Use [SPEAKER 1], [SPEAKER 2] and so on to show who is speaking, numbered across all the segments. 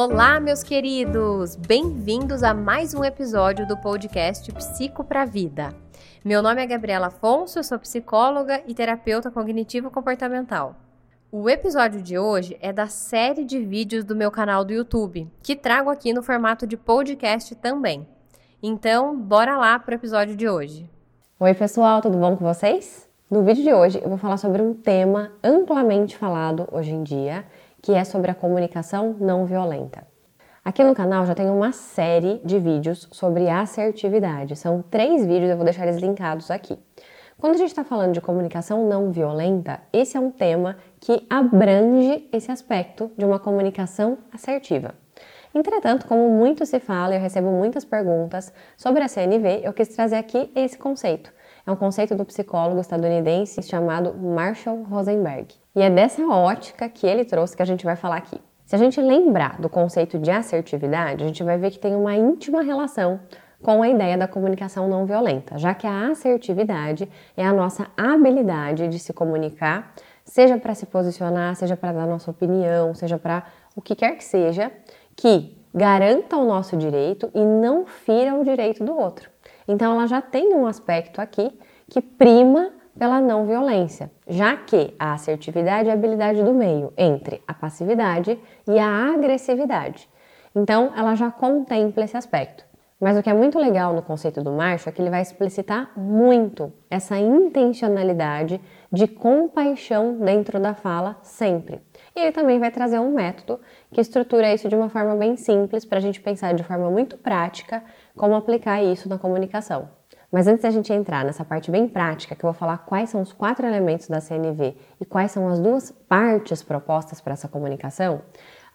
[SPEAKER 1] Olá, meus queridos! Bem-vindos a mais um episódio do podcast Psico pra Vida. Meu nome é Gabriela Afonso, eu sou psicóloga e terapeuta cognitivo-comportamental. O episódio de hoje é da série de vídeos do meu canal do YouTube, que trago aqui no formato de podcast também. Então, bora lá para o episódio de hoje.
[SPEAKER 2] Oi, pessoal, tudo bom com vocês? No vídeo de hoje eu vou falar sobre um tema amplamente falado hoje em dia, que é sobre a comunicação não violenta. Aqui no canal já tem uma série de vídeos sobre assertividade. São três vídeos, eu vou deixar eles linkados aqui. Quando a gente está falando de comunicação não violenta, esse é um tema que abrange esse aspecto de uma comunicação assertiva. Entretanto, como muito se fala, eu recebo muitas perguntas sobre a CNV, eu quis trazer aqui esse conceito. É um conceito do psicólogo estadunidense chamado Marshall Rosenberg. E é dessa ótica que ele trouxe que a gente vai falar aqui. Se a gente lembrar do conceito de assertividade, a gente vai ver que tem uma íntima relação com a ideia da comunicação não violenta, já que a assertividade é a nossa habilidade de se comunicar, seja para se posicionar, seja para dar nossa opinião, seja para o que quer que seja, que garanta o nosso direito e não fira o direito do outro. Então ela já tem um aspecto aqui que prima pela não violência, já que a assertividade é a habilidade do meio entre a passividade e a agressividade. Então, ela já contempla esse aspecto. Mas o que é muito legal no conceito do macho é que ele vai explicitar muito essa intencionalidade de compaixão dentro da fala sempre. E ele também vai trazer um método que estrutura isso de uma forma bem simples para a gente pensar de forma muito prática como aplicar isso na comunicação. Mas antes da gente entrar nessa parte bem prática, que eu vou falar quais são os quatro elementos da CNV e quais são as duas partes propostas para essa comunicação,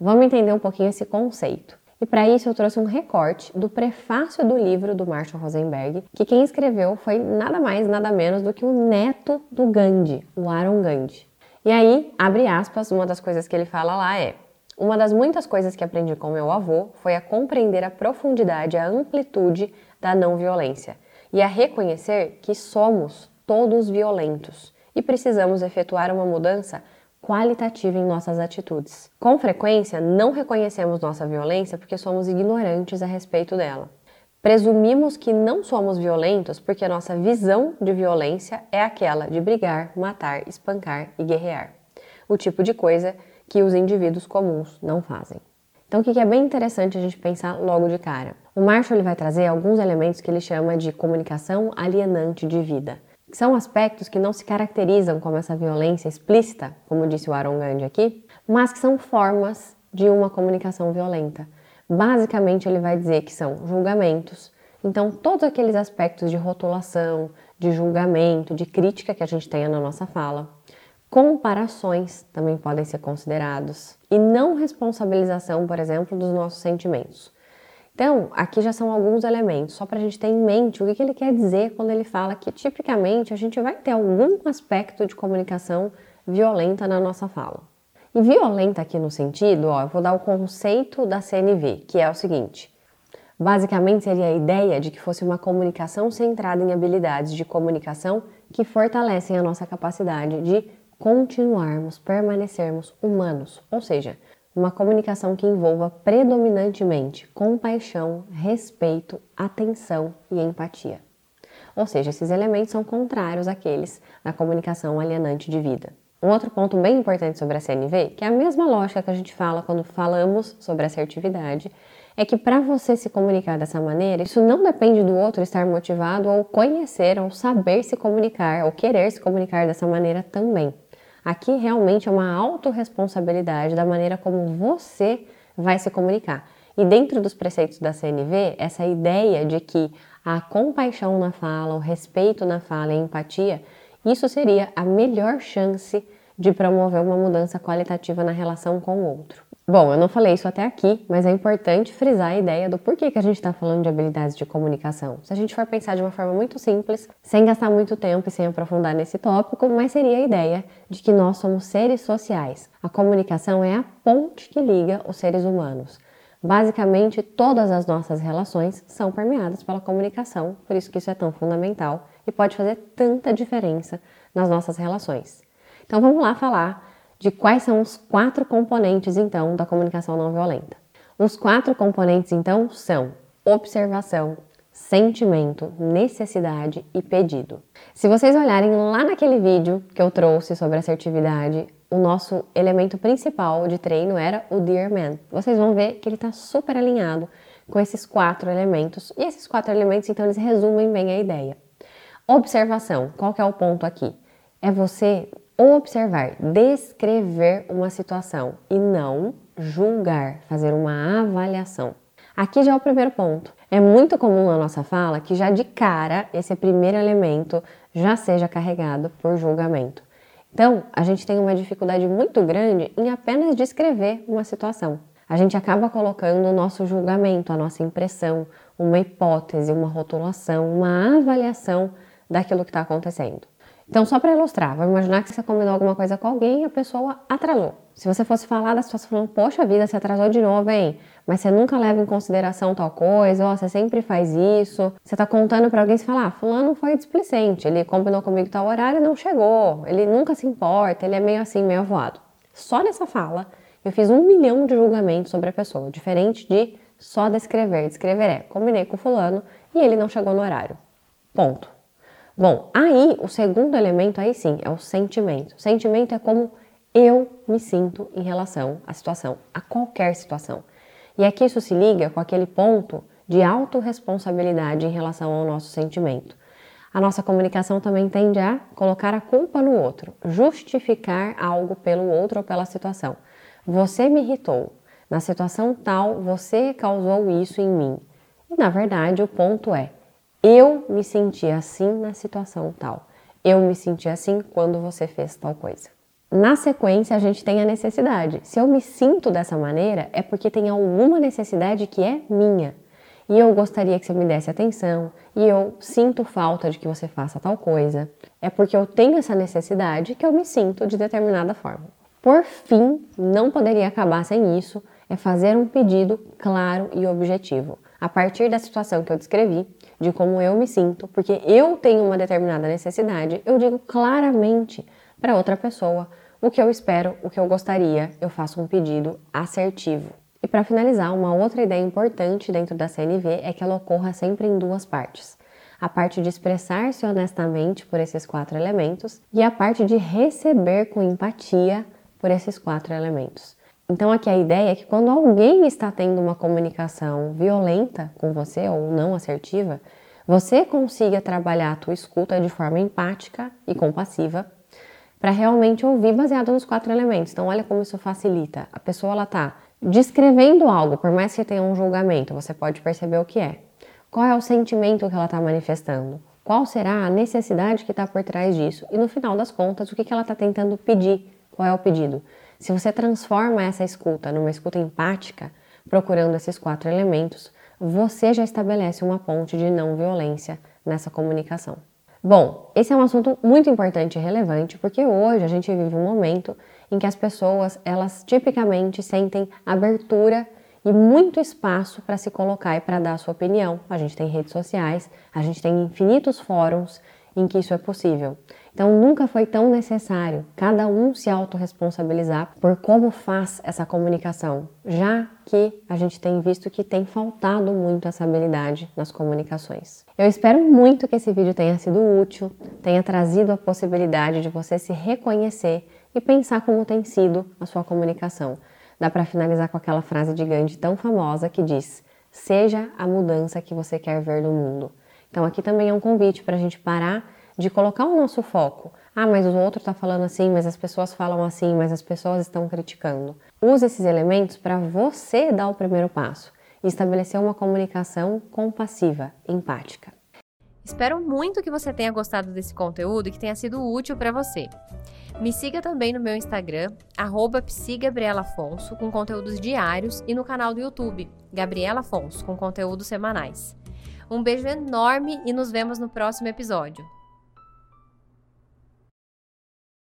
[SPEAKER 2] vamos entender um pouquinho esse conceito. E para isso eu trouxe um recorte do prefácio do livro do Marshall Rosenberg, que quem escreveu foi nada mais, nada menos do que o neto do Gandhi, o Aaron Gandhi. E aí, abre aspas, uma das coisas que ele fala lá é: Uma das muitas coisas que aprendi com meu avô foi a compreender a profundidade, a amplitude da não violência e a reconhecer que somos todos violentos e precisamos efetuar uma mudança qualitativa em nossas atitudes. Com frequência, não reconhecemos nossa violência porque somos ignorantes a respeito dela. Presumimos que não somos violentos porque nossa visão de violência é aquela de brigar, matar, espancar e guerrear. O tipo de coisa que os indivíduos comuns não fazem. Então, o que é bem interessante a gente pensar logo de cara? O Marshall ele vai trazer alguns elementos que ele chama de comunicação alienante de vida. Que são aspectos que não se caracterizam como essa violência explícita, como disse o Aaron Gandhi aqui, mas que são formas de uma comunicação violenta. Basicamente, ele vai dizer que são julgamentos. Então, todos aqueles aspectos de rotulação, de julgamento, de crítica que a gente tenha na nossa fala, comparações também podem ser considerados e não responsabilização, por exemplo, dos nossos sentimentos. Então, aqui já são alguns elementos, só para a gente ter em mente o que, ele quer dizer quando ele fala que tipicamente a gente vai ter algum aspecto de comunicação violenta na nossa fala. E violenta aqui no sentido, ó, eu vou dar o conceito da CNV, que é o seguinte: basicamente seria a ideia de que fosse uma comunicação centrada em habilidades de comunicação que fortalecem a nossa capacidade de continuarmos, permanecermos humanos, ou seja, uma comunicação que envolva predominantemente compaixão, respeito, atenção e empatia. Ou seja, esses elementos são contrários àqueles da comunicação alienante de vida. Um outro ponto bem importante sobre a CNV, que é a mesma lógica que a gente fala quando falamos sobre assertividade, é que para você se comunicar dessa maneira, isso não depende do outro estar motivado ou conhecer ou saber se comunicar ou querer se comunicar dessa maneira também. Aqui realmente é uma autorresponsabilidade da maneira como você vai se comunicar. E dentro dos preceitos da CNV, essa ideia de que a compaixão na fala, o respeito na fala e a empatia, isso seria a melhor chance de promover uma mudança qualitativa na relação com o outro. Bom, eu não falei isso até aqui, mas é importante frisar a ideia do porquê que a gente está falando de habilidades de comunicação. Se a gente for pensar de uma forma muito simples, sem gastar muito tempo e sem aprofundar nesse tópico, mas seria a ideia de que nós somos seres sociais. A comunicação é a ponte que liga os seres humanos. Basicamente, todas as nossas relações são permeadas pela comunicação, por isso que isso é tão fundamental e pode fazer tanta diferença nas nossas relações. Então vamos lá falar de quais são os quatro componentes, então, da comunicação não violenta. Os quatro componentes, então, são observação, sentimento, necessidade e pedido. Se vocês olharem lá naquele vídeo que eu trouxe sobre assertividade, o nosso elemento principal de treino era o Dear Man. Vocês vão ver que ele está super alinhado com esses quatro elementos. E esses quatro elementos, então, eles resumem bem a ideia. Observação. Qual que é o ponto aqui? É você observar, descrever uma situação e não julgar, fazer uma avaliação. Aqui já é o primeiro ponto. É muito comum na nossa fala que já de cara esse primeiro elemento já seja carregado por julgamento. Então, a gente tem uma dificuldade muito grande em apenas descrever uma situação. A gente acaba colocando o nosso julgamento, a nossa impressão, uma hipótese, uma rotulação, uma avaliação daquilo que está acontecendo. Então, só para ilustrar, vamos imaginar que você combinou alguma coisa com alguém e a pessoa atrasou. Se você fosse falar da situação falando, poxa vida, você atrasou de novo, hein? Mas você nunca leva em consideração tal coisa, ó, você sempre faz isso. Você tá contando para alguém e fala, ah, fulano foi displicente, ele combinou comigo tal horário e não chegou, ele nunca se importa, ele é meio assim, meio avoado. Só nessa fala, eu fiz um milhão de julgamentos sobre a pessoa, diferente de só descrever. Descrever é, combinei com fulano e ele não chegou no horário. Ponto. Bom, aí o segundo elemento aí sim é o sentimento. O sentimento é como eu me sinto em relação à situação, a qualquer situação. E aqui isso se liga com aquele ponto de autorresponsabilidade em relação ao nosso sentimento. A nossa comunicação também tende a colocar a culpa no outro, justificar algo pelo outro ou pela situação. Você me irritou. Na situação tal, você causou isso em mim. E na verdade, o ponto é: eu me senti assim na situação tal. Eu me senti assim quando você fez tal coisa. Na sequência, a gente tem a necessidade. Se eu me sinto dessa maneira, é porque tem alguma necessidade que é minha. E eu gostaria que você me desse atenção, e eu sinto falta de que você faça tal coisa. É porque eu tenho essa necessidade que eu me sinto de determinada forma. Por fim, não poderia acabar sem isso, é fazer um pedido claro e objetivo. A partir da situação que eu descrevi, de como eu me sinto, porque eu tenho uma determinada necessidade, eu digo claramente para outra pessoa o que eu espero, o que eu gostaria, eu faço um pedido assertivo. E para finalizar, uma outra ideia importante dentro da CNV é que ela ocorra sempre em duas partes. A parte de expressar-se honestamente por esses quatro elementos e a parte de receber com empatia por esses quatro elementos. Então aqui a ideia é que quando alguém está tendo uma comunicação violenta com você ou não assertiva, você consiga trabalhar a tua escuta de forma empática e compassiva para realmente ouvir baseado nos quatro elementos. Então olha como isso facilita. A pessoa ela tá descrevendo algo, por mais que tenha um julgamento, você pode perceber o que é. Qual é o sentimento que ela está manifestando? Qual será a necessidade que está por trás disso? E no final das contas, o que, que ela está tentando pedir? Qual é o pedido? Se você transforma essa escuta numa escuta empática, procurando esses quatro elementos, você já estabelece uma ponte de não violência nessa comunicação. Bom, esse é um assunto muito importante e relevante porque hoje a gente vive um momento em que as pessoas, elas tipicamente sentem abertura e muito espaço para se colocar e para dar a sua opinião. A gente tem redes sociais, a gente tem infinitos fóruns em que isso é possível. Então nunca foi tão necessário cada um se autorresponsabilizar por como faz essa comunicação, já que a gente tem visto que tem faltado muito essa habilidade nas comunicações. Eu espero muito que esse vídeo tenha sido útil, tenha trazido a possibilidade de você se reconhecer e pensar como tem sido a sua comunicação. Dá para finalizar com aquela frase de Gandhi tão famosa que diz: Seja a mudança que você quer ver no mundo. Então, aqui também é um convite para a gente parar de colocar o nosso foco. Ah, mas o outro está falando assim, mas as pessoas falam assim, mas as pessoas estão criticando. Use esses elementos para você dar o primeiro passo e estabelecer uma comunicação compassiva, empática.
[SPEAKER 1] Espero muito que você tenha gostado desse conteúdo e que tenha sido útil para você. Me siga também no meu Instagram, psigabrielafonso, com conteúdos diários, e no canal do YouTube, Gabriela Afonso, com conteúdos semanais. Um beijo enorme e nos vemos no próximo episódio.